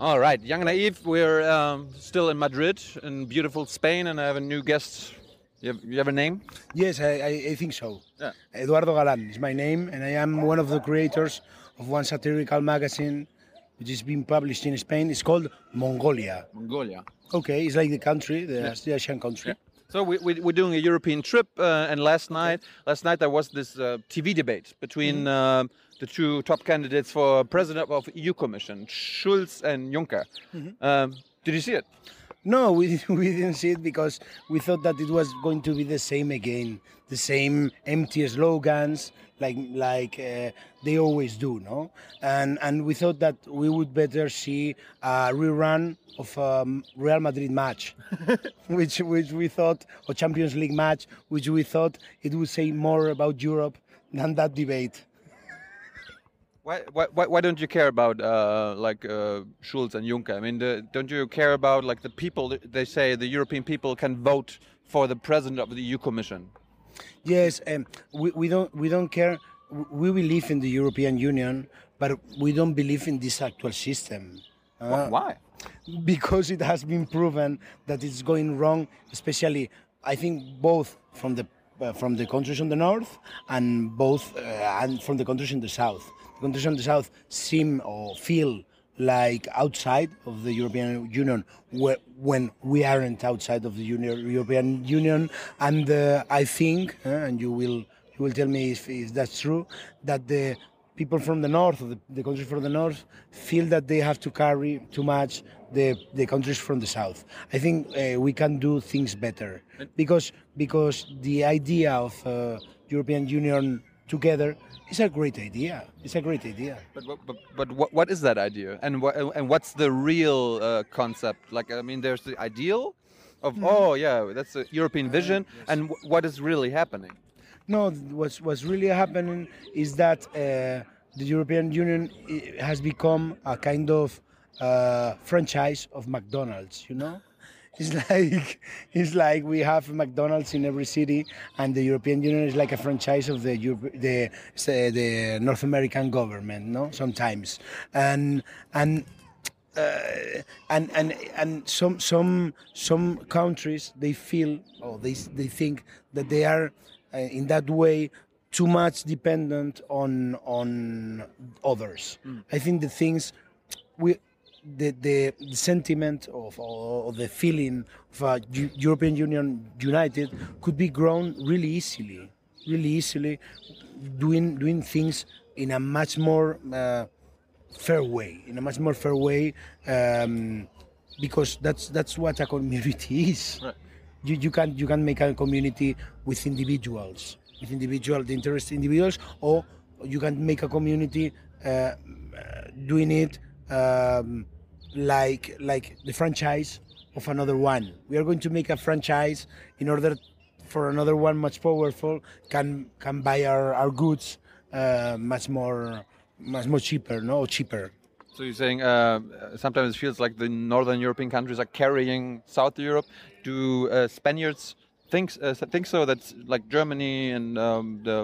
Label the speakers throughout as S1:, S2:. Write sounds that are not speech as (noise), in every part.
S1: All right, Young and Naive, we're um, still in Madrid, in beautiful Spain, and I have a new guest. You have, you have a name?
S2: Yes, I, I, think so.
S1: Yeah.
S2: Eduardo Galan is my name, and I am one of the creators of one satirical magazine which is being published in Spain. It's called Mongolia.
S1: Mongolia.
S2: Okay, it's like the country, the, the Asian country. Yeah.
S1: So we, we, we're doing a European trip, uh, and last night, last night there was this uh, TV debate between
S2: Mm-hmm.
S1: uh, the two top candidates for president of EU Commission, Schulz and Juncker.
S2: Mm-hmm.
S1: Um, did you see it?
S2: No, (laughs) we, we didn't see it because we thought that it was going to be the same again, the same empty slogans like like uh, they always do, no? And and we thought that we would better see a rerun of a Real Madrid match, (laughs) which which we thought, or Champions League match, which we thought it would say more about Europe than that debate.
S1: Why, why, why don't you care about uh, like uh, Schulz and Juncker? I mean, the, don't you care about like the people? They say the European people can vote for the president of the EU Commission.
S2: Yes, um, we, we don't we don't care. We believe in the European Union, but we don't believe in this actual system. Uh,
S1: Why?
S2: Because it has been proven that it's going wrong, especially I think both from the uh, from the countries in the north and both uh, and from the countries in the south. The countries on the south seem or feel like outside of the European Union when we aren't outside of the European Union. And uh, I think, uh, and you will you will tell me if, if that's true, that the people from the north, the, the countries from the north, feel that they have to carry too much the, the countries from the south. I think uh, we can do things better because because the idea of uh, European Union together is a great idea. It's a great idea.
S1: But but, but, but what, what is that idea? And what and what's the real uh, concept? Like I mean, there's the ideal of oh yeah, that's a European vision, and wh- what is really happening?
S2: No, what's what's really happening is that uh, the European Union has become a kind of uh, franchise of McDonald's. You know, it's (laughs) like it's like we have McDonald's in every city, and the European Union is like a franchise of the Europe, the say, the North American government. No, sometimes, and and uh, and and and some some some countries they feel or they they think that they are uh, in that way too much dependent on on others. I think the things we the the, sentiment of or the feeling of a European Union united could be grown really easily, really easily, doing doing things in a much more. Uh, fair way in a much more fair way um, because that's that's what a community (laughs) is
S1: Right.
S2: you, you can you can make a community with individuals with individual the interest individuals or you can make a community uh, doing it um, like like the franchise of another one we are going to make a franchise in order for another one much powerful can can buy our, our goods uh, much more much more cheaper no cheaper
S1: So you're saying uh, sometimes it feels like the northern European countries are carrying South Europe. Do uh, Spaniards think uh, think so? That's like Germany and um, the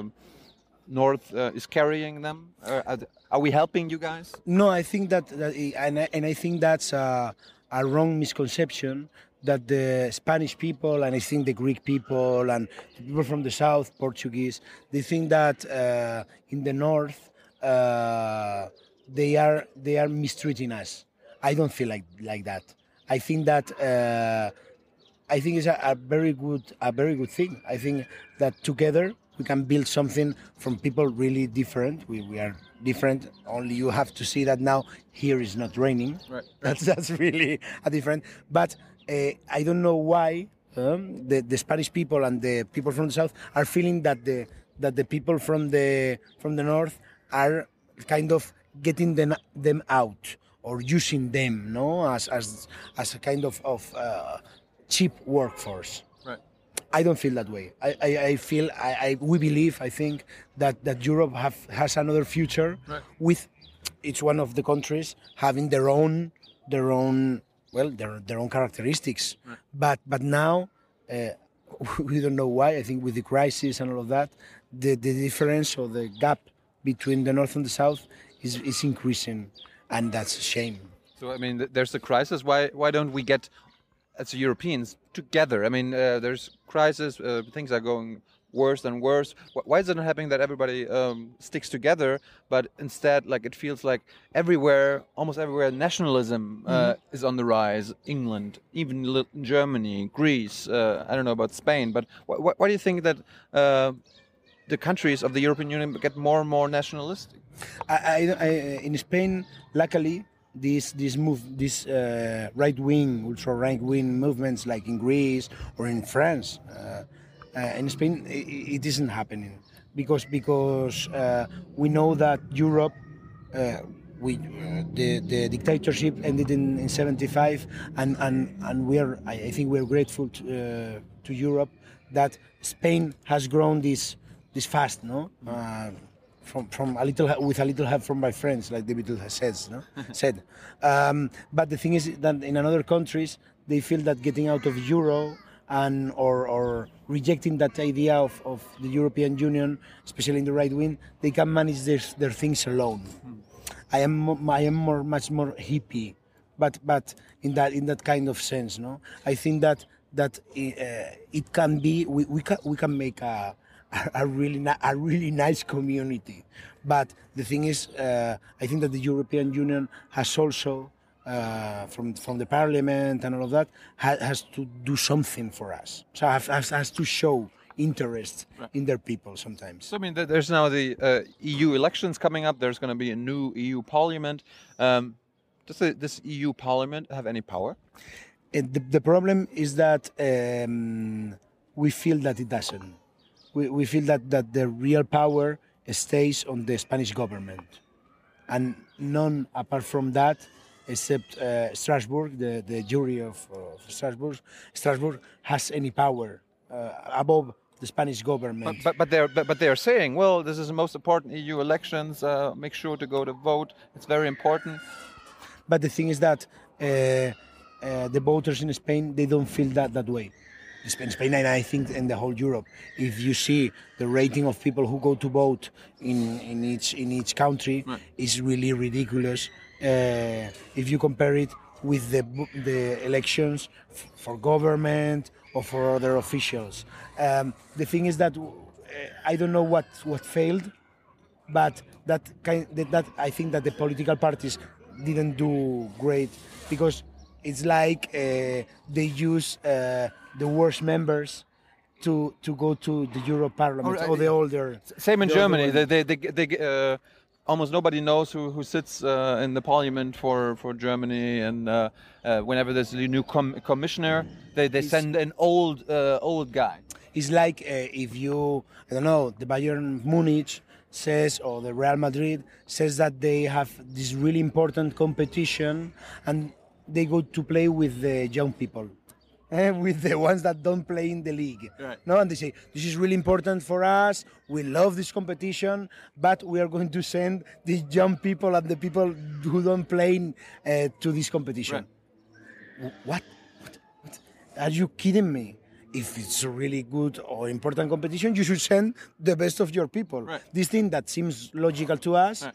S1: north uh, is carrying them. Are, we helping you guys?
S2: No, I think that, that and, I, and I think that's a, a wrong misconception that the Spanish people and I think the Greek people and people from the south, Portuguese, they think that uh, in the north uh, they are they are mistreating us. I don't feel like like that. I think that uh, I think it's a, a very good a very good thing. I think that together we can build something from people really different. We, we are different. Only you have to see that now here is not raining.
S1: Right. (laughs)
S2: That's that's really a different. But uh, I don't know why um, the the Spanish people and the people from the south are feeling that the that the people from the from the north are kind of getting them them out or using them, no, as as as a kind of of uh, cheap workforce.
S1: Right.
S2: I don't feel that way. I, I, I feel I, I we believe I think that, that Europe have has another future
S1: Right.
S2: with each one of the countries having their own their own well their their own characteristics. But but now uh, (laughs) we don't know why. I think with the crisis and all of that, the, the difference or the gap between the north and the south is, is increasing, and that's a shame.
S1: So So I mean, there's a crisis. Why why don't we get as Europeans together? I mean, uh, there's crisis. Uh, things are going worse and worse. Why is it not happening that everybody um, sticks together, but instead, like it feels like everywhere, almost everywhere, nationalism uh, is on the rise. England, even Germany, Greece. Uh, I don't know about Spain, but wh- wh- why do you think that uh, the countries of the European Union get more and more nationalistic?
S2: I, I, I, in Spain, luckily, these this move, these uh, right wing, ultra right wing movements, like in Greece or in France, uh, uh, in Spain, it, it isn't happening because because uh, we know that Europe. Uh, we, uh, the, the dictatorship ended in, in 75 and, and, and we are, I, think we're grateful to, to Europe that Spain has grown this, this fast, no? From from a little with a little help from my friends, like David has said. No? (laughs) said. Um, but the thing is that in other countries they feel that getting out of euro and or, or rejecting that idea of, of the European Union, especially in the right wing, they can manage their, their things alone. I am I am more much more hippie, but but in that in that kind of sense, no. I think that that uh, it can be we, we can we can make a (laughs) a really a really nice community, but the thing is, uh, I think that the European Union has also. Uh, from from the parliament and all of that ha- has to do something for us. So has, has, has to show interest in their people sometimes.
S1: So I mean, there's now the uh, EU elections coming up. There's going to be a new EU Parliament. Um, does the, this EU Parliament have any power?
S2: Uh, the, the problem is that um, we feel that it doesn't. We, we feel that, that the real power stays on the Spanish government, and none apart from that, except uh, Strasbourg, the, the jury of, of Strasbourg, Strasbourg has any power uh, above the Spanish government.
S1: But, but, but they're but, but they're saying, well, this is the most important EU elections. Uh, make sure to go to vote. It's very important.
S2: But the thing is that uh, uh, the voters in Spain they don't feel that that way. In Spain and I think in the whole Europe, if you see the rating of people who go to vote in, in each in each country, is really ridiculous. Uh, if you compare it with the the elections f- for government or for other officials, um, the thing is that uh, I don't know what what failed, but that kind that, that I think that the political parties didn't do great because it's like uh, they use uh, the worst members to to go to the Euro Parliament
S1: Alright.
S2: or the older.
S1: Same in
S2: the
S1: Germany. They, they, they, they uh, almost nobody knows who, who sits uh, in the parliament for, for Germany. And uh, uh, whenever there's a new com- commissioner, they, they send an old uh, old guy.
S2: It's like uh, if you, I don't know, the Bayern Munich says or the Real Madrid says that they have this really important competition and they go to play with the young people. Eh, with the ones that don't play in the league.
S1: Right.
S2: No, and they say this is really important for us. We love this competition, but we are going to send the young people and the people who don't play uh, to this competition. What? what? What? Are you kidding me? If it's a really good or important competition, you should send the best of your people.
S1: Right.
S2: This thing that seems logical to us,
S1: Right.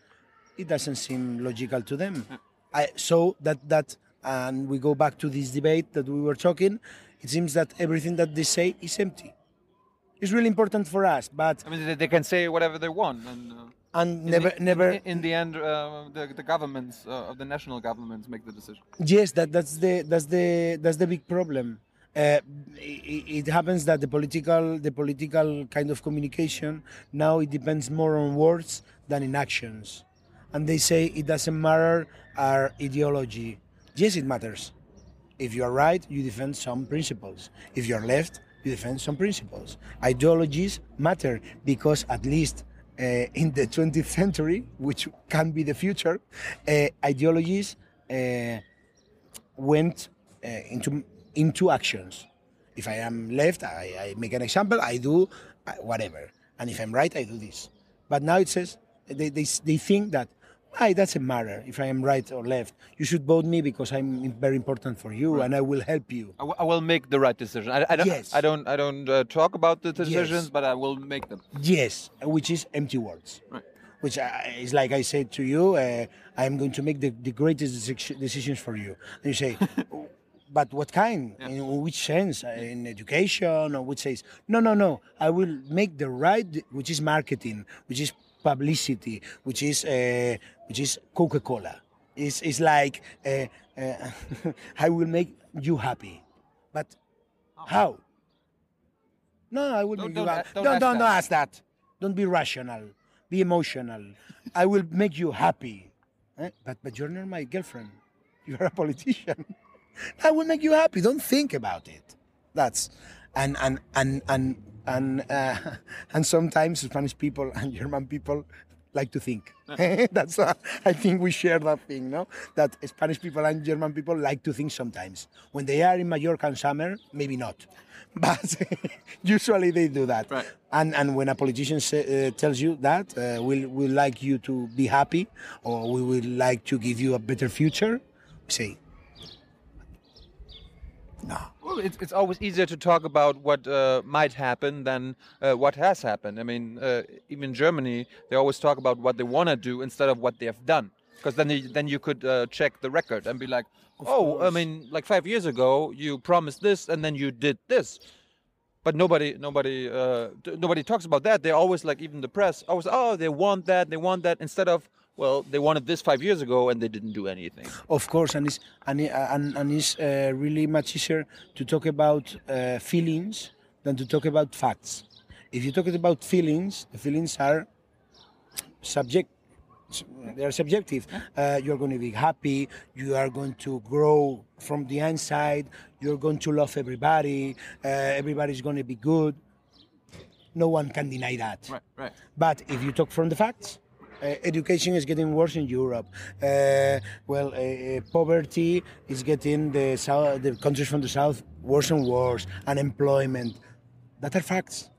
S2: it doesn't seem logical to them. I, so that that and we go back to this debate that we were talking. It seems that everything that they say is empty. It's really important for us, but
S1: I mean, they, can say whatever they want. And, uh,
S2: and never
S1: the,
S2: never
S1: In, in the end, uh, the, the governments uh, of the national governments make the decision.
S2: Yes, that, that's the that's the that's the big problem. Uh, it, it happens that the political the political kind of communication now it depends more on words than in actions, and they say it doesn't matter our ideology. Yes, it matters. If you are right, you defend some principles. If you are left, you defend some principles. Ideologies matter because at least uh, in the 20th century, which can be the future, uh, ideologies uh, went uh, into into actions. If I am left, I, I make an example. I do uh, whatever, and if I'm right, I do this. But now it says they they, they think that it doesn't matter if I am right or left. You should vote me because I'm very important for you, and I will help you.
S1: I, w- I will make the right decision. I, I don't.
S2: Yes.
S1: I don't. I don't uh, talk about the decisions, but I will make them.
S2: Yes, which is empty words.
S1: Right.
S2: which I, is like I said to you, uh, I am going to make the, the greatest decisions for you. And you say, (laughs) but what kind? In which sense? Uh, In education or which says, no, no, no. I will make the right, which is marketing, which is publicity, which is uh, which is Coca Cola. It's, it's like uh, uh, (laughs) I will make you happy, but how? No, I will
S1: Don't-
S2: make
S1: don't
S2: you happy.
S1: don't
S2: Don't,
S1: ask
S2: don't,
S1: that.
S2: don't ask that. Don't be rational. Be emotional. I will make you happy. Eh? But but you're not my girlfriend. (laughs) You're a politician. (laughs) I will make you happy. Don't think about it. That's and and and and and uh, (laughs) and sometimes Spanish people (laughs) and German people like to think. (laughs) That's uh, I think we share that thing, no? That Spanish people and German people like to think sometimes. When they are in Mallorca in summer, maybe not, but usually they do that.
S1: Right.
S2: And and when a politician say, uh, tells you that uh, we we like you to be happy or we would like to give you a better future, we say no.
S1: Well, it's, it's always easier to talk about what uh, might happen than uh, what has happened. I mean, uh, even in Germany, they always talk about what they want to do instead of what they have done. Because then, you, then you could uh, check the record and be like, oh, I mean, like five years ago, you promised this and then you did this. But nobody, nobody, uh, nobody talks about that. They're always like, even the press, always, oh, they want that, they want that, instead of, well, they wanted this five years ago and they didn't do anything.
S2: Of course, and it's and and, and it's uh, really much easier to talk about uh, feelings than to talk about facts. If you talk about feelings, the feelings are subject. They are subjective. Uh, you're going to be happy. You are going to grow from the inside. You're going to love everybody. Uh, everybody's going to be good. No one can deny that.
S1: Right, right.
S2: But if you talk from the facts, education is getting worse in Europe. Uh, well, uh, uh, poverty is getting the south, the countries from the south worse and worse. Unemployment, that are facts,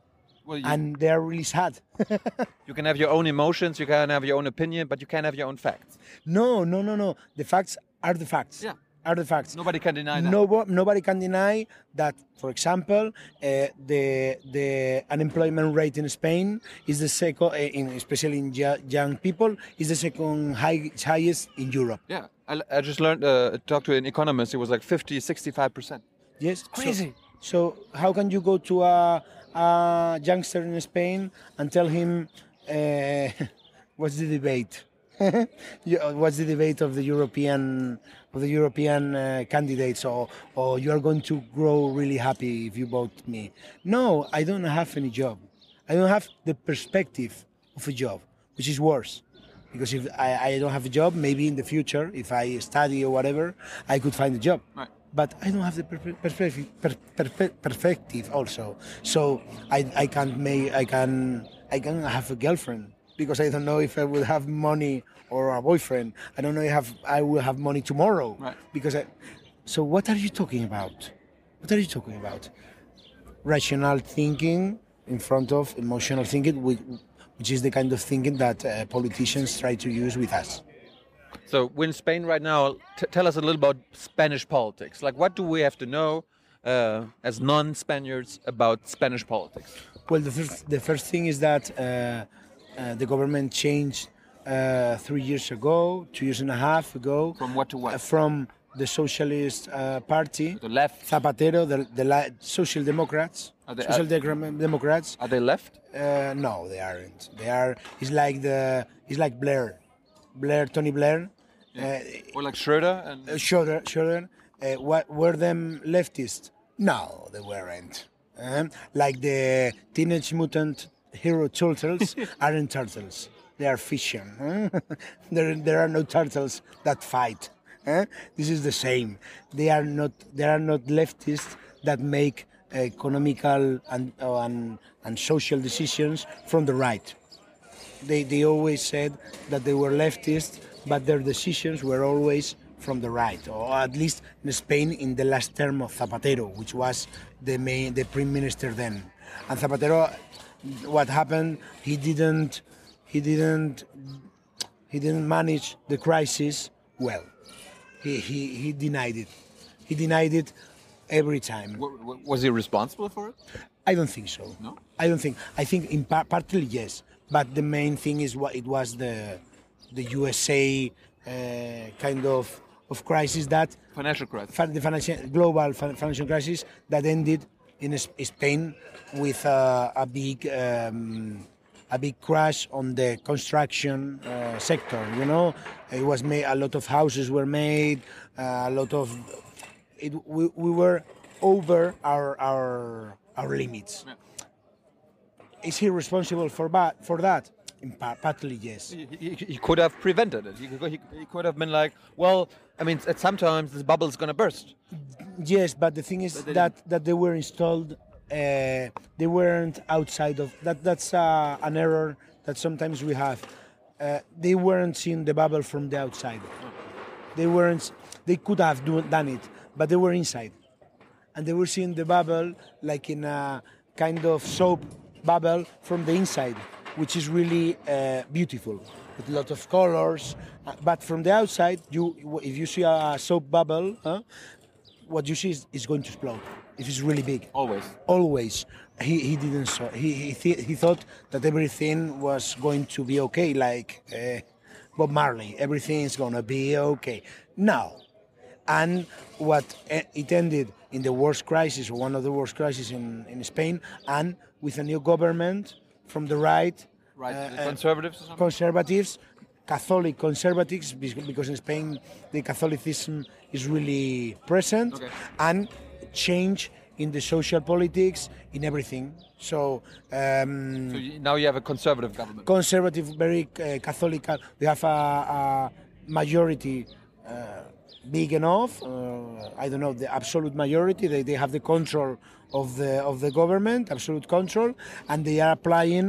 S1: Well, you,
S2: and they are really sad. (laughs)
S1: you can have your own emotions, you can have your own opinion, but you can't have your own facts.
S2: no, no, no, no. The facts are the facts.
S1: Yeah.
S2: Are the facts.
S1: Nobody can deny that.
S2: No, nobody can deny that. For example, uh, the the unemployment rate in Spain is the second, uh, in, especially in young people, is the second high, highest in Europe.
S1: Yeah, I, I just learned, uh, talked to an economist, it was like 50, 65%.
S2: Yes,
S1: crazy.
S2: So, so how can you go to a, a youngster in Spain and tell him uh, (laughs) what's the debate? (laughs) Uh, what's the debate of the European of the European uh, candidates, or or you are going to grow really happy if you vote me? No, I don't have any job. I don't have the perspective of a job, which is worse. Because if I, I don't have a job, maybe in the future, if I study or whatever, I could find a job
S1: Right.
S2: but I don't have the per- perspective, per- per- perspective also. So I, I can't make I can I can have a girlfriend because I don't know if I will have money or a boyfriend. I don't know if have, I will have money tomorrow.
S1: Right.
S2: Because I, so what are you talking about? What are you talking about? Rational thinking in front of emotional thinking, which, which is the kind of thinking that uh, politicians try to use with us.
S1: So we're in Spain right now. Tell us a little about Spanish politics. Like, what do we have to know uh, as non-Spaniards about Spanish politics?
S2: Well, the first, the first thing is that uh, uh, the government changed uh, three years ago, two years and a half ago,
S1: From what to what?
S2: uh, from the Socialist uh, Party,
S1: The left?
S2: Zapatero, the, the li- Social Democrats,
S1: Are they-
S2: Social Degra- Democrats.
S1: Are they left?
S2: Uh, no, they aren't. They are. It's like the. It's like Blair, Blair, Tony Blair. Uh,
S1: Or like Schroeder? And
S2: Schroeder, Schroeder, uh, what, were them leftists? No, they weren't. Um, like the Teenage Mutant Hero Turtles (laughs) aren't turtles. They are fiction. huh? (laughs) there, there are no turtles that fight. huh? This is the same. They are not. There are not leftists that make economical and uh, and, and social decisions from the right they, they always said that they were leftists, but their decisions were always from the right, or at least in Spain in the last term of Zapatero, which was the main, the prime minister then. And Zapatero, what happened? He didn't, he didn't, he didn't manage the crisis well. He, he, he denied it. He denied it every time.
S1: was he responsible for it?
S2: I don't think so.
S1: No?
S2: I don't think. I think in par- partly yes, but the main thing is what it was the the USA uh, kind of of crisis that
S1: Financial crisis.
S2: the financial global financial crisis that ended in Spain with uh, a big um, a big crash on the construction uh, sector. You know, it was made. A lot of houses were made. Uh, a lot of it. We, we were over our our our limits. Is he responsible for that? For that? In part, partly, yes.
S1: He, he, he could have prevented it. He, could- he, he could have been like, well, I mean, at sometimes the bubble is going to burst.
S2: Yes, but the thing is that that they were installed. Uh, they weren't outside of that. That's uh, an error that sometimes we have. Uh, they weren't seeing the bubble from the outside. They weren't. They could have do, done it, but they were inside, and they were seeing the bubble like in a kind of soap bubble from the inside, which is really uh, beautiful with a lot of colors. Uh, But from the outside, you if you see a soap bubble, huh, what you see is, is going to explode if it's really big.
S1: Always.
S2: Always, he, he didn't saw. He he, th- he thought that everything was going to be okay, like uh, Bob Marley. Everything is gonna be okay. Now, and what e- it ended in the worst crisis, one of the worst crises in, in Spain, and with a new government from the right,
S1: Right.
S2: uh, uh,
S1: conservatives or
S2: conservatives, Catholic conservatives, because in Spain the Catholicism is really present,
S1: Okay.
S2: and change in the social politics, in everything. So. Um,
S1: So you, now you have a conservative government.
S2: conservative, very uh, Catholic. uh, We have a, a majority uh, big enough. Uh, I don't know the absolute majority. They, they have the control of the of the government, absolute control, and they are applying.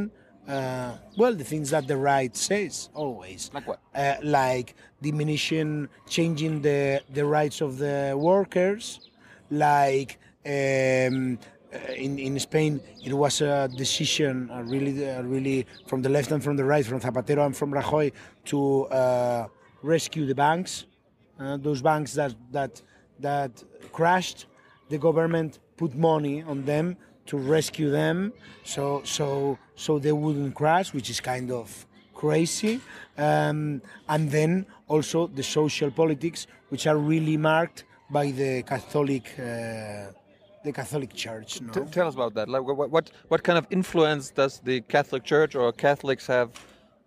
S2: Uh, well, the things that the right says always,
S1: Like what?
S2: uh, like diminishing, changing the the rights of the workers, like um, uh, in in Spain it was a decision, uh, really, uh, really from the left and from the right, from Zapatero and from Rajoy, to uh, rescue the banks, uh, those banks that that that crashed. The government put money on them to rescue them, so so so they wouldn't crash, which is kind of crazy. Um, and then also the social politics, which are really marked by the Catholic, uh, the Catholic Church. No?
S1: T- tell us about that. Like, what, what what kind of influence does the Catholic Church or Catholics have?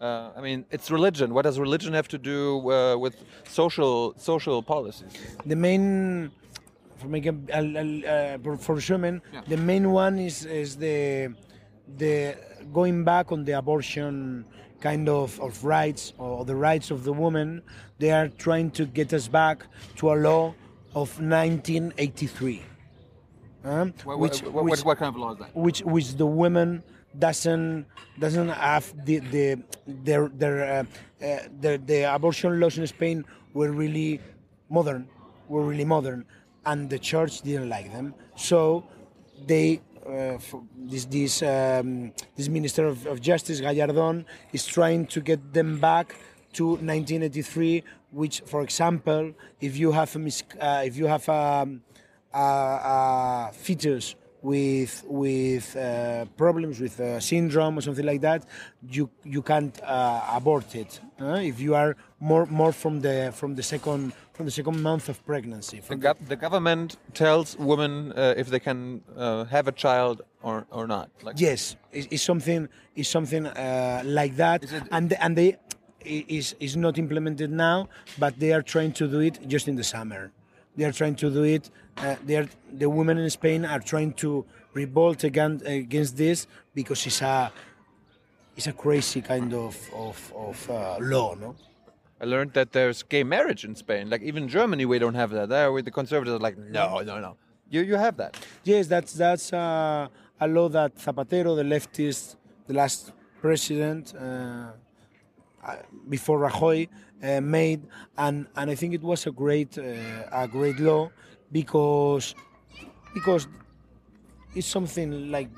S1: Uh, I mean, it's religion. What does religion have to do uh, with social social policies?
S2: The main, for make a, a- a- uh, for Schumann,
S1: Yeah.
S2: the main one is is the the going back on the abortion kind of, of rights or the rights of the woman. They are trying to get us back to a law of 1983. um,
S1: What,
S2: which,
S1: what,
S2: which,
S1: what, kind of law is that?
S2: which which the women doesn't doesn't have the the their their uh, uh, the, the abortion laws in Spain were really modern, were really modern, and the church didn't like them. So they this this um, this minister of, of justice Gallardón is trying to get them back to 1983. Which, for example, if you have a mis- uh, if you have a, a, a fetus with with uh, problems with uh, syndrome or something like that, you you can't uh, abort it uh, if you are more more from the from the second from the second month of pregnancy.
S1: The, gov- the government tells women uh, if they can uh, have a child or, or not. Like,
S2: Yes, it's, it's something it's something uh, like that, and and they is is not implemented now, but they are trying to do it just in the summer. They are trying to do it. Uh, they are, the women in Spain are trying to revolt against against this because it's a it's a crazy kind of of, of uh, law, no?
S1: I learned that there's gay marriage in Spain. Like even Germany, we don't have that. There, with the conservatives are like, no, no, no. You you have that.
S2: Yes, that's that's uh, a law that Zapatero, the leftist, the last president uh, uh, before Rajoy, uh, made, and and I think it was a great uh, a great law because because it's something like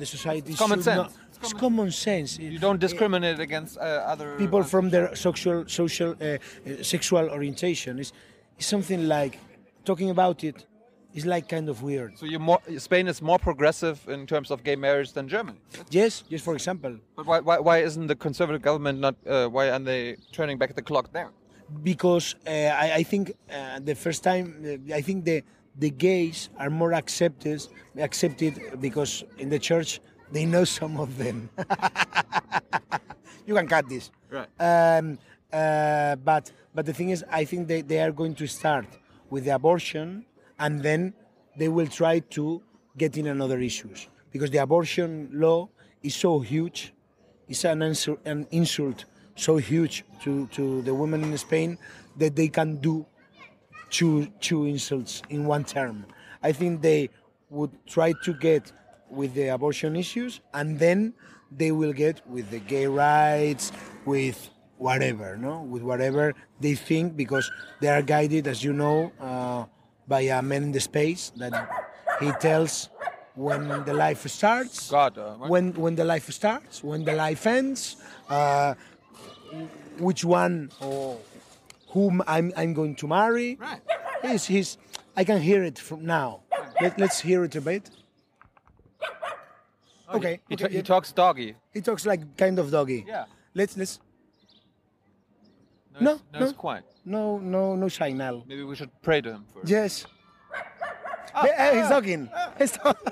S2: the society.
S1: common
S2: should
S1: sense.
S2: not- It's common sense.
S1: You don't discriminate against uh, other
S2: people from their social social uh, uh, sexual orientation. It's, it's something like talking about it It's like kind of weird.
S1: So you more Spain is more progressive in terms of gay marriage than Germany.
S2: Yes, yes. For example,
S1: But why, why, why isn't the conservative government not? Uh, why aren't they turning back the clock there?
S2: because uh, I, I think uh, the first time uh, I think the the gays are more accepted accepted because in the church they know some of them. (laughs) you can cut this.
S1: Right.
S2: Um, uh, but but the thing is, I think they, they are going to start with the abortion, and then they will try to get in another issues because the abortion law is so huge. It's an insult, an insult so huge to, to the women in Spain that they can do two two insults in one term. I think they would try to get with the abortion issues, and then they will get with the gay rights, with whatever, no, with whatever they think, because they are guided, as you know, uh, by a man in the space that he tells when the life starts,
S1: God, uh,
S2: when when the life starts, when the life ends, uh, which one or whom I'm, I'm going to marry.
S1: Right.
S2: He's, he's, I can hear it from now. Let, let's hear it a bit. Okay.
S1: He,
S2: okay,
S1: he talks doggy.
S2: He talks like kind of doggy.
S1: Yeah.
S2: Let's let's
S1: No,
S2: No,
S1: no, quiet.
S2: no no no signal.
S1: Maybe we should pray to him first.
S2: Yes. Yeah, he's talking. (laughs) He's talking.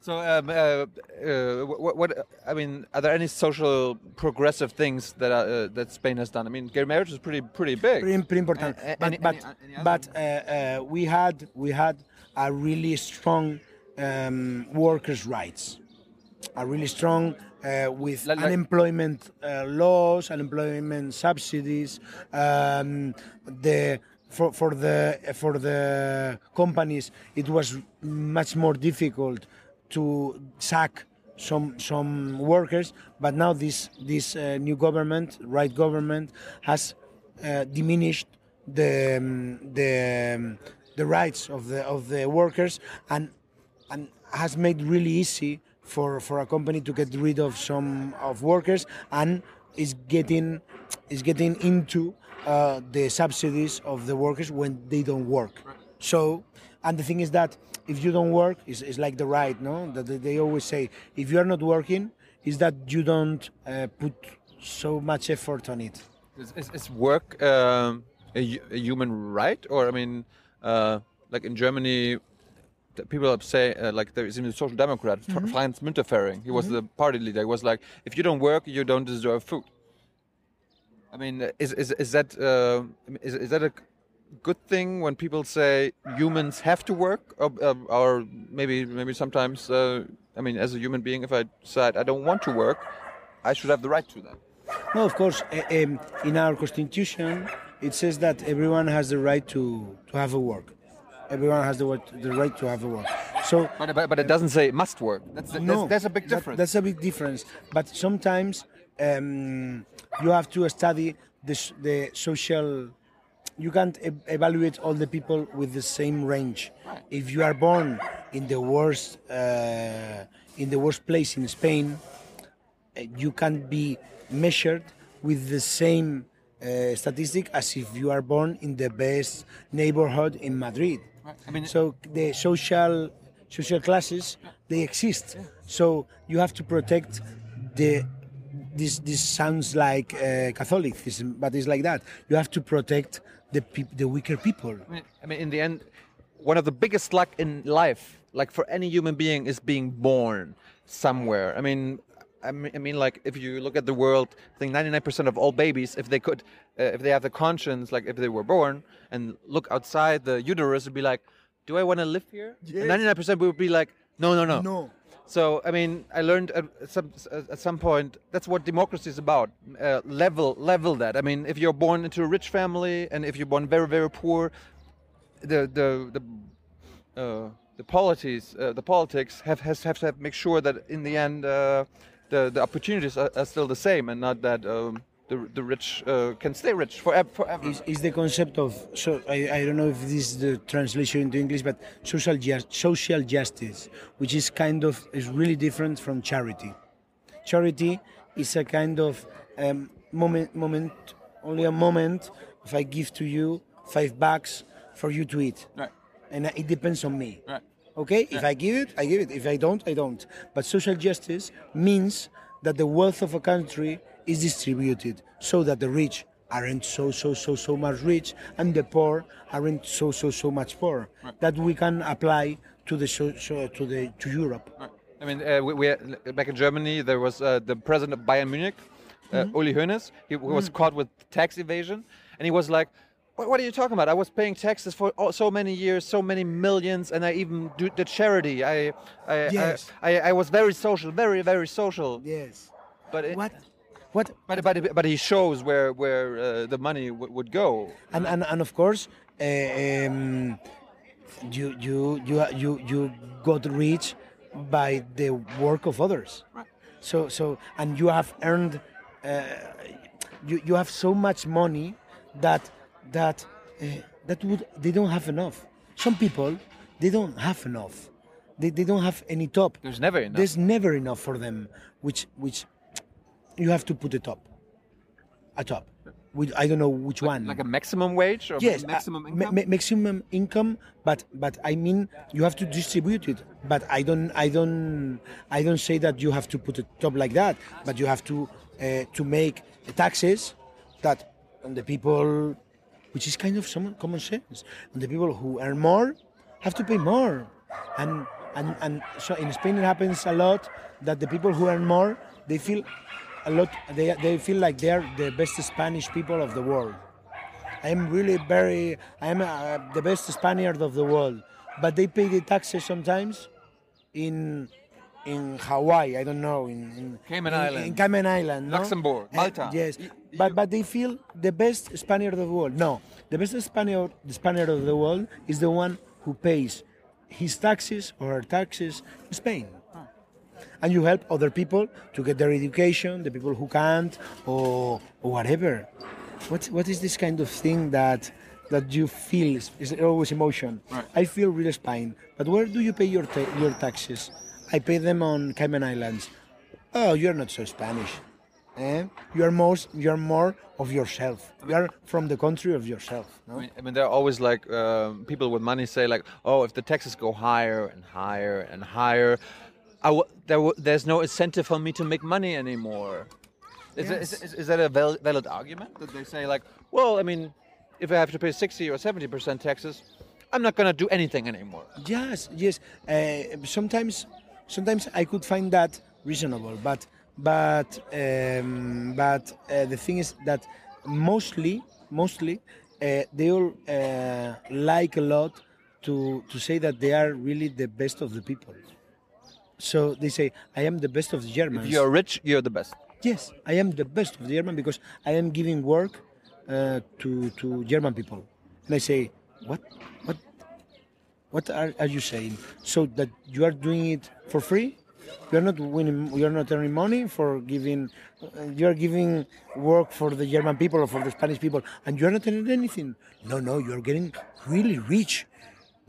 S1: So, um, uh, uh, what, what? I mean, are there any social progressive things that are, uh, that Spain has done? I mean, gay marriage is pretty pretty big.
S2: pretty, pretty important. But
S1: any-
S2: but,
S1: any- any
S2: but uh, uh, we had we had a really strong um, workers' rights, are really strong uh, with
S1: Like-
S2: unemployment uh, laws, unemployment subsidies, um, the. For, for the for the companies, it was much more difficult to sack some some workers. But now this this uh, new government, right government, has uh, diminished the um, the um, the rights of the of the workers and and has made really easy for for a company to get rid of some of workers and is getting is getting into uh, the subsidies of the workers when they don't work. So and the thing is that if you don't work, it's, it's like the right, no? That they- always say if you are not working, is that you don't uh, put so much effort on it.
S1: Is, is, is work um, a, a human right, or I mean, uh, like in Germany, people say uh, like there is even a social democrat, mm Franz Müntefering. He was the party leader. He was like, if you don't work, you don't deserve food. I mean, is is is that uh, is is that a good thing when people say humans have to work, or, uh, or maybe maybe sometimes, uh, I mean, as a human being, if I decide I don't want to work, I should have the right to that.
S2: No, of course. uh, um, in our constitution, it says that everyone has the right to, to have a work. Everyone has the, right- the right to have a work. So
S1: But, but, but it doesn't say it must work. That's, that's,
S2: no,
S1: that's a big
S2: that-
S1: difference.
S2: that's a big difference. But sometimes um, you have to study the, the social. You can't e- evaluate all the people with the same range. If you are born in the worst uh, in the worst place in Spain, uh, you can't be measured with the same uh, statistic as if you are born in the best neighborhood in Madrid.
S1: I mean-
S2: so the social social classes they exist. So you have to protect the. This this sounds like uh, Catholicism, but it's like that. You have to protect the peop- the weaker people.
S1: I mean, I mean, in the end, one of the biggest luck in life, like for any human being, is being born somewhere. I mean, I mean, I mean like if you look at the world, I think 99% of all babies, if they could, uh, if they have the conscience, like if they were born and look outside the uterus, would be like, do I want to live here? And 99% would be like, no, no, no.
S2: No.
S1: So I mean, I learned at some at some point that's what democracy is about. Uh, level level that. I mean, if you're born into a rich family and if you're born very very poor, the the the uh, the polities uh, the politics have has have to have make sure that in the end uh, the the opportunities are, are still the same and not that um, the the rich uh, can stay rich forever. forever.
S2: is, is the concept of so I, I don't know if this is the translation into English, but social ju- social justice, which is kind of is really different from charity. Charity is a kind of um, moment moment only a moment. If I give to you five bucks for you to eat,
S1: Right.
S2: and it depends on me.
S1: Right.
S2: Okay, if I give it, I give it. If I don't, I don't. But social justice means that the wealth of a country is distributed so that the rich aren't so so so so much rich and the poor aren't so so so much poor. That we can apply to the so, so, to the to Europe.
S1: Right. I mean, uh, we, we back in Germany, there was uh, the president of Bayern Munich, uh, Uli Hoeneß. He was caught with tax evasion, and he was like, what, "What are you talking about? I was paying taxes for all, so many years, so many millions, and I even do, the charity. I, I,
S2: Yes.
S1: I, I, I was very social, very, very social.
S2: Yes.
S1: But it,
S2: What? What?
S1: But, but, but he shows where where uh, the money w- would go.
S2: and and, and of course uh, um, you you you you you got rich by the work of others Right. so so and you have earned uh, you you have so much money that that uh, that would they don't have enough. Some people they don't have enough. They, they don't have any top.
S1: There's never enough.
S2: there's never enough for them which which you have to put a top a top. Which i don't know which one.
S1: like a maximum wage or
S2: yes
S1: maximum
S2: uh,
S1: income.
S2: ma- ma- maximum income but but i mean you have to distribute it. But i don't i don't i don't say that you have to put a top like that but you have to uh, to make taxes that on the people which is kind of some common sense. And the people who earn more have to pay more. And and and so in spain it happens a lot that the people who earn more they feel a lot they, they feel like they're the best spanish people of the world. I am really very, I am uh, the best Spaniard of the world. But they pay the taxes sometimes in in Hawaii, I don't know, in, in
S1: Cayman
S2: in,
S1: Islands.
S2: in Cayman Island, no?
S1: Luxembourg,
S2: Uh,
S1: Malta.
S2: yes, but but they feel the best Spaniard of the world. No, the best Spaniard, the Spaniard of the world is the one who pays his taxes or her taxes in Spain and you help other people to get their education, the people who can't, or, or whatever. What what is this kind of thing that that you feel is, is always emotion?
S1: Right.
S2: I feel really Spain, but where do you pay your ta- your taxes? I pay them on Cayman Islands. Oh, you're not so Spanish. Eh? You are most you are more of yourself. You are from the country of yourself. No?
S1: I mean, I mean, there are always like um, people with money say like, oh, if the taxes go higher and higher and higher, I w- there w- there's no incentive for me to make money anymore. Is, that- is,
S2: Yes.
S1: is, that a val- valid argument that they say like, well, I mean, if I have to pay 60 or 70 percent taxes, I'm not gonna do anything anymore.
S2: Yes, yes. Uh, sometimes, sometimes I could find that reasonable, but but um, but uh, the thing is that mostly, mostly, uh, they all uh, like a lot to to say that they are really the best of the people. So they say, "I am the best of the Germans."
S1: If you're rich, you're the best.
S2: Yes, I am the best of the German because I am giving work uh, to to German people, and I say, what, what, what are, are you saying? So that you are doing it for free? You are not winning. You are not earning money for giving. Uh, you are giving work for the German people or for the Spanish people, and you are not earning anything. No, no, you are getting really rich.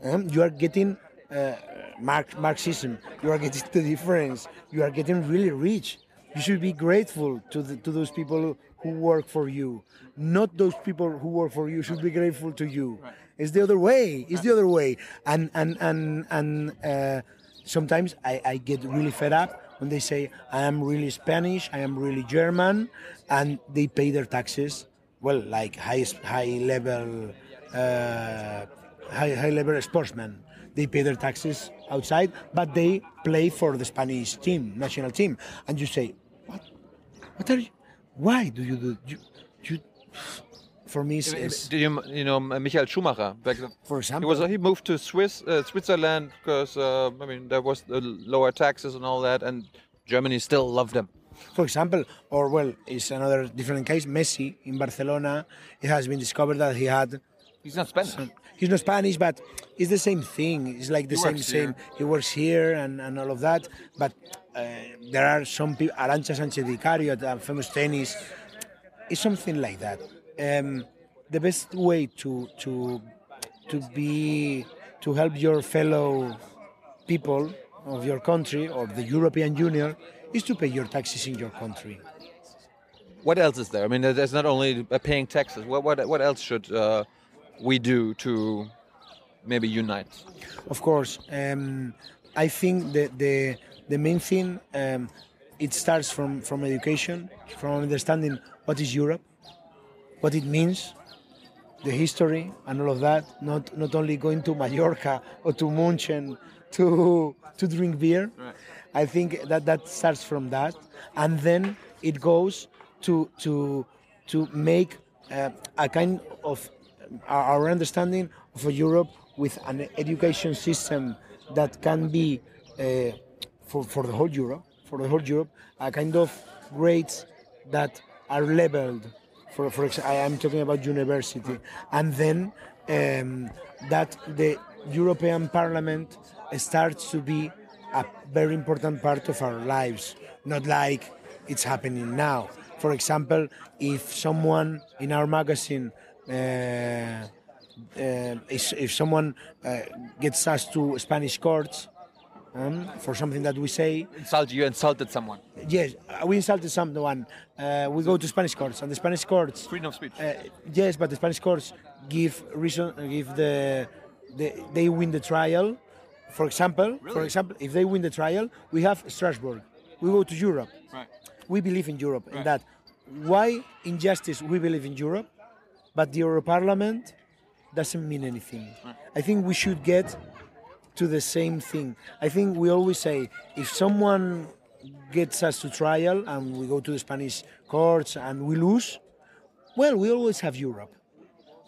S2: Um, you are getting uh, Marx, Marxism. You are getting (laughs) the difference. You are getting really rich. You should be grateful to the, to those people who work for you. Not those people who work for you should be grateful to you. It's the other way. It's the other way. And and and and uh, sometimes I, I get really fed up when they say I am really Spanish, I am really German, and they pay their taxes. Well, like high high level uh, high, high level sportsmen. They pay their taxes outside, but they play for the Spanish team, national team. And you say, what? What are you? Why do you do? You, you, for me, it's
S1: Do you you know Michael Schumacher? Back the-
S2: for
S1: He
S2: example.
S1: was he moved to Swiss uh, Switzerland because uh, I mean there was the lower taxes and all that, and Germany still loved him.
S2: for example, or well, it's another different case. Messi in Barcelona, it has been discovered that he had.
S1: He's not Spanish.
S2: He's not Spanish, but it's the same thing. It's like the
S1: He
S2: same same. He works here and, and all of that. But uh, there are some people. Arantxa Sanchez Vicario uh, famous tennis. It's something like that. Um, the best way to to to be to help your fellow people of your country or the European Union is to pay your taxes in your country.
S1: What else is there? I mean, there's not only paying taxes. What what what else should uh, we do to maybe unite?
S2: Of course, um, I think the the the main thing um, it starts from from education, from understanding what is Europe, what it means, the history, and all of that. Not not only going to Mallorca or to Munchen to to drink beer.
S1: Right.
S2: I think that that starts from that, and then it goes to to to make uh, a kind of our our understanding of a Europe with an education system that can be uh, for for the whole Europe, for the whole Europe, a kind of grades that are leveled. For for example, I am talking about university, and then um, that the European Parliament starts to be a very important part of our lives, not like it's happening now. For example, if someone in our magazine, uh, uh, if, if someone uh, gets us to Spanish courts um, for something that we say,
S1: Insult you insulted someone.
S2: yes, we insulted someone, uh, we go to Spanish courts, and the Spanish courts
S1: Freedom of speech.
S2: uh, yes, but the Spanish courts give reason, give the, the they win the trial. For example, for example, if they win the trial, we have Strasbourg. We go to Europe.
S1: right.
S2: We believe in Europe. In
S1: Right.
S2: that, why injustice? We believe in Europe, but the Euro Parliament doesn't mean anything. I think we should get to the same thing. I think we always say if someone gets us to trial and we go to the Spanish courts and we lose, well, we always have Europe.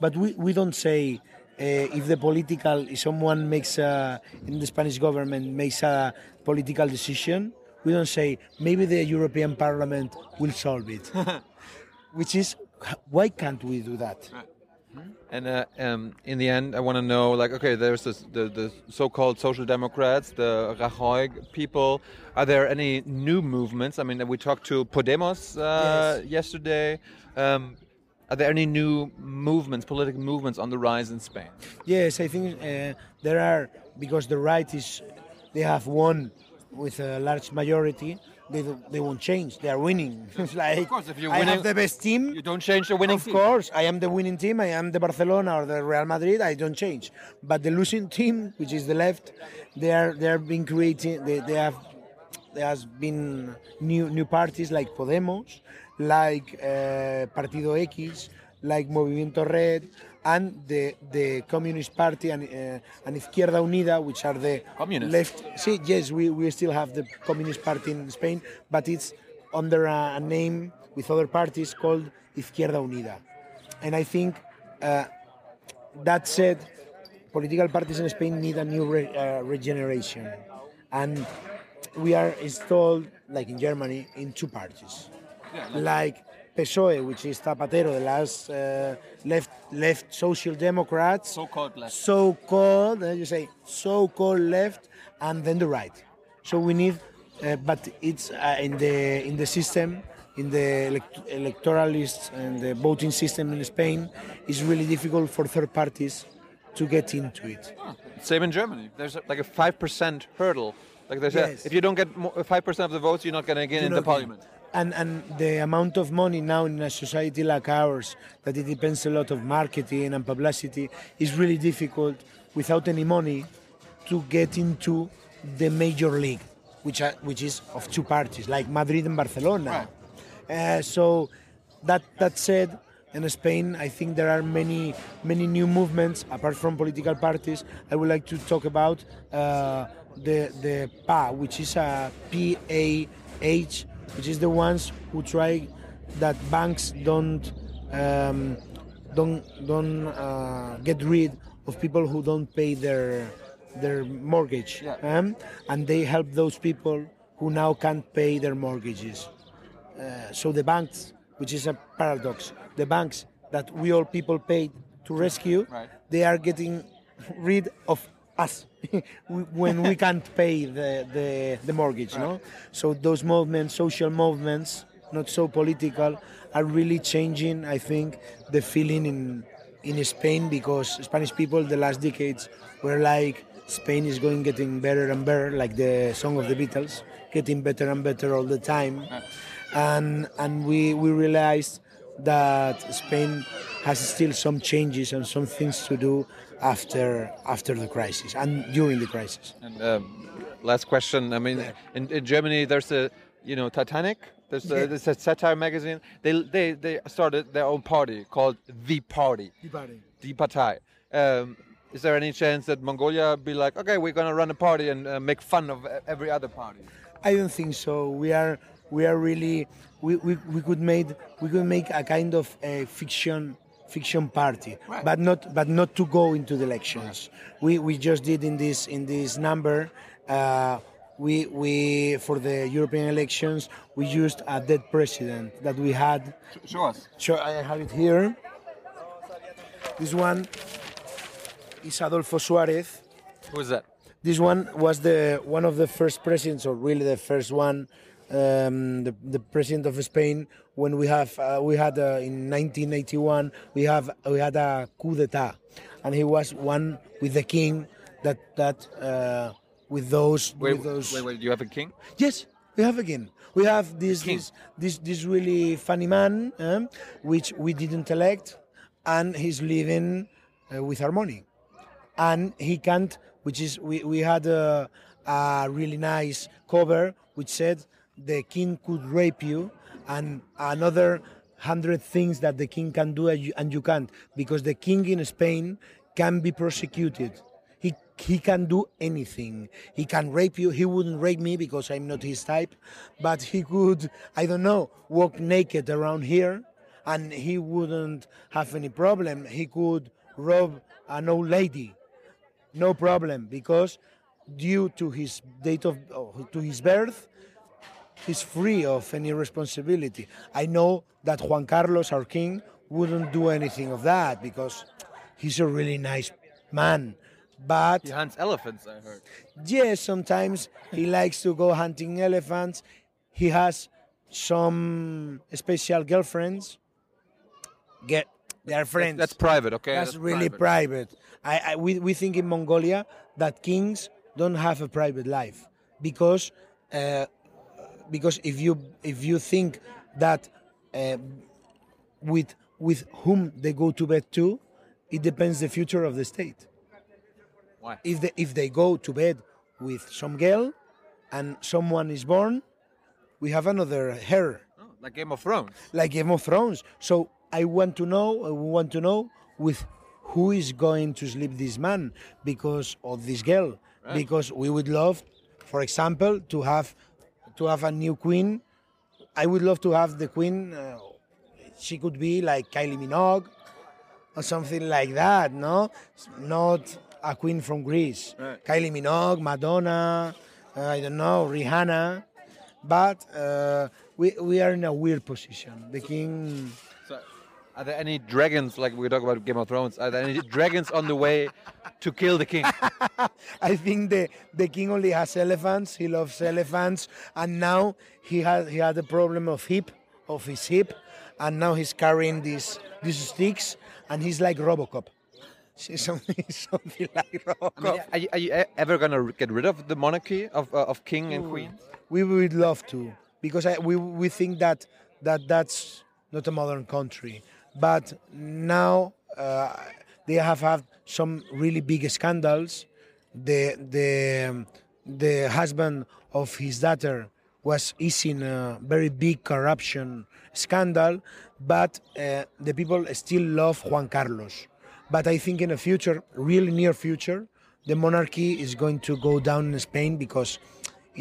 S2: But we, we don't say uh, if the political, if someone makes a, in the Spanish government makes a political decision, we don't say maybe the European Parliament will solve it. (laughs) Which is, why can't we do that?
S1: And uh, um, in the end, I want to know, like, okay, there's this, the the so-called social democrats, the Rajoy people. Are there any new movements? I mean, we talked to Podemos uh, yesterday. Um, are there any new movements, political movements on the rise in Spain?
S2: Yes, I think uh, there are because the right is they have won with a large majority. They don't- they won't change. They are winning. (laughs) it's like
S1: Of course, if you're
S2: I
S1: winning-
S2: have the best team.
S1: You don't change the winning
S2: Of
S1: team.
S2: course, I am the winning team. I am the Barcelona or the Real Madrid. I don't change. But the losing team, which is the left, they are they are been creating. They, they have there has been new new parties like Podemos, like uh, Partido X, like Movimiento Red, and the the Communist Party and uh, and Izquierda Unida, which are the
S1: Communist?
S2: left. See, yes, we, we still have the Communist Party in Spain, but it's under a, a name with other parties called Izquierda Unida, and I think. Uh, that said, political parties in Spain need a new re- uh, regeneration, and we are installed, like in Germany, in two parties, like PSOE, which is Zapatero, the last uh, left left social democrats,
S1: So-called left.
S2: so-called, uh, you say so-called left, and then the right. So we need, uh, but it's uh, in the in the system, in the elect- electoralist and the voting system in Spain, it's really difficult for third parties to get into it.
S1: Same in Germany. There's a, like a five percent hurdle. Like they said,
S2: Yes.
S1: if you don't get five percent of the votes, you're not going to get into parliament.
S2: And and the amount of money now in a society like ours, that it depends a lot of marketing and publicity, is really difficult without any money to get into the major league, which are, which is of two parties like Madrid and Barcelona. Uh, so that that said, in Spain, I think there are many many new movements apart from political parties. I would like to talk about uh, the the PA, which is a P A H, which is the ones who try that banks don't um, don't don't uh, get rid of people who don't pay their their mortgage,
S1: Yeah.
S2: um, and they help those people who now can't pay their mortgages. Uh, so the banks, which is a paradox, the banks that we all people paid to rescue,
S1: Right.
S2: they are getting rid of us (laughs) when we can't pay the, the, the mortgage. No, so those movements, social movements, not so political, are really changing. I think the feeling in in Spain because Spanish people the last decades were like Spain is going getting better and better, like the song of the Beatles, getting better and better all the time and and we we realized that Spain has still some changes and some things to do after after the crisis and during the crisis.
S1: And um, last question. I mean, in, in Germany, there's a you know Titanic. There's a, there's a satire magazine. They they they started their own party called The Party. Die Partei. Um, is there any chance that Mongolia be like, okay, we're gonna run a party and uh, make fun of every other party?
S2: I don't think so. We are we are really we, we, we could make we could make a kind of a fiction fiction party, but not but not to go into the elections. We we just did in this in this number. Uh, we we for the European elections we used a dead president that we had.
S1: Show us.
S2: Sure, I have it here. This one is Adolfo Suarez.
S1: Who is that?
S2: This one was the one of the first presidents, or really the first one, um, the, the president of Spain. When we have uh, we had uh, in 1981 we have we had a coup d'état, and he was one with the king that that uh, with those
S1: Wait,
S2: with those.
S1: wait, wait. You have a king?
S2: Yes, we have again. We have this this this, this really funny man, um, which we didn't elect, and he's living uh, with our money, and he can't. Which is we we had a, a really nice cover which said the king could rape you, and another hundred things that the king can do and you, can't because the king in Spain can be prosecuted he he can do anything. He can rape you. He wouldn't rape me because I'm not his type, but he could I don't know walk naked around here, and he wouldn't have any problem. He could rob an old lady, no problem, because due to his date of oh, to his birth, he's free of any responsibility. I know that Juan Carlos, our king, wouldn't do anything of that because he's a really nice man. But
S1: He hunts elephants. I heard.
S2: yes, sometimes he likes to go hunting elephants. He has some special girlfriends. Get their friends.
S1: That's private, okay?
S2: That's, really private. I, I we, we think in Mongolia that kings don't have a private life because uh, because if you if you think that uh, with with whom they go to bed to, it depends the future of the state.
S1: Why?
S2: If they if they go to bed with some girl and someone is born, we have another her
S1: Oh, like Game of Thrones.
S2: like Game of Thrones. So I want to know, I want to know with who is going to sleep this man because of this girl. Because we would love, for example, to have to have a new queen. I would love to have the queen. Uh, she could be like Kylie Minogue or something like that. No, not a queen from Greece.
S1: Right.
S2: Kylie Minogue, Madonna. Uh, I don't know Rihanna, but uh, we we are in a weird position. The king.
S1: Are there any dragons, like we talk about Game of Thrones? Are there any (laughs) dragons on the way to kill the king? (laughs)
S2: I think the the king only has elephants. He loves elephants, and now he has he had a problem of hip, of his hip, and now he's carrying these these sticks, and he's like RoboCop. (laughs) Something, something like
S1: I
S2: RoboCop.
S1: mean, are, you, are you ever gonna get rid of the monarchy of uh, of king and queen?
S2: We would love to because I, we we think that that that's not a modern country. But now uh, they have had some really big scandals. The the the husband of his daughter was is in a very big corruption scandal, but uh, the people still love Juan Carlos. But I think in the future, really near future, the monarchy is going to go down in Spain because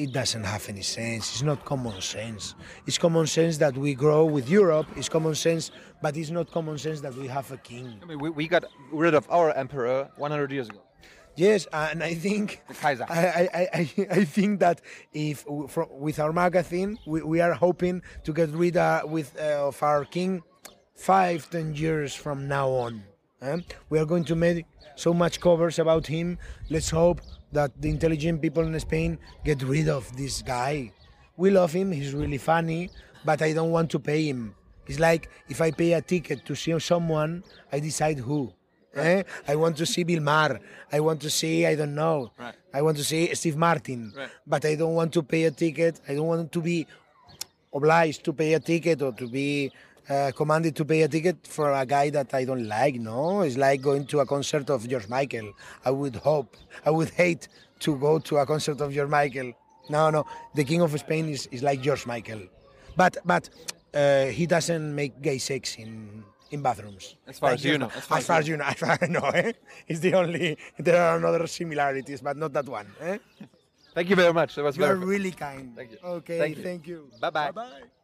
S2: it doesn't have any sense. It's not common sense. It's common sense that we grow with Europe. It's common sense, but it's not common sense that we have a king.
S1: I mean, we, we got rid of our emperor 100 years ago.
S2: Yes, and I think
S1: The Kaiser.
S2: I, I, I, I think that if fro- with our magazine we, we are hoping to get rid uh, with uh, of our king five ten years from now on. eh? We are going to make so much covers about him. Let's hope that the intelligent people in Spain get rid of this guy. We love him. He's really funny, but I don't want to pay him. It's like if I pay a ticket to see someone, I decide who. Eh? I want to see Bill Maher. I want to see, I don't know.
S1: Right.
S2: I want to see Steve Martin.
S1: Right.
S2: But I don't want to pay a ticket. I don't want to be obliged to pay a ticket or to be uh, commanded to pay a ticket for a guy that I don't like. No, it's like going to a concert of George Michael. I would hope, I would hate to go to a concert of George Michael. No, no, the King of Spain is, is like George Michael, but but uh, he doesn't make gay sex in in bathrooms.
S1: As far
S2: Like
S1: as you know,
S2: As far, as you know, (laughs) as far as I know, eh? it's the only. There are other similarities, but not that one. Eh? (laughs)
S1: Thank you very much. That was
S2: You are
S1: very.
S2: really kind.
S1: Thank you.
S2: Okay,
S1: Thank you.
S2: thank you.
S1: Bye-bye.
S2: Bye bye.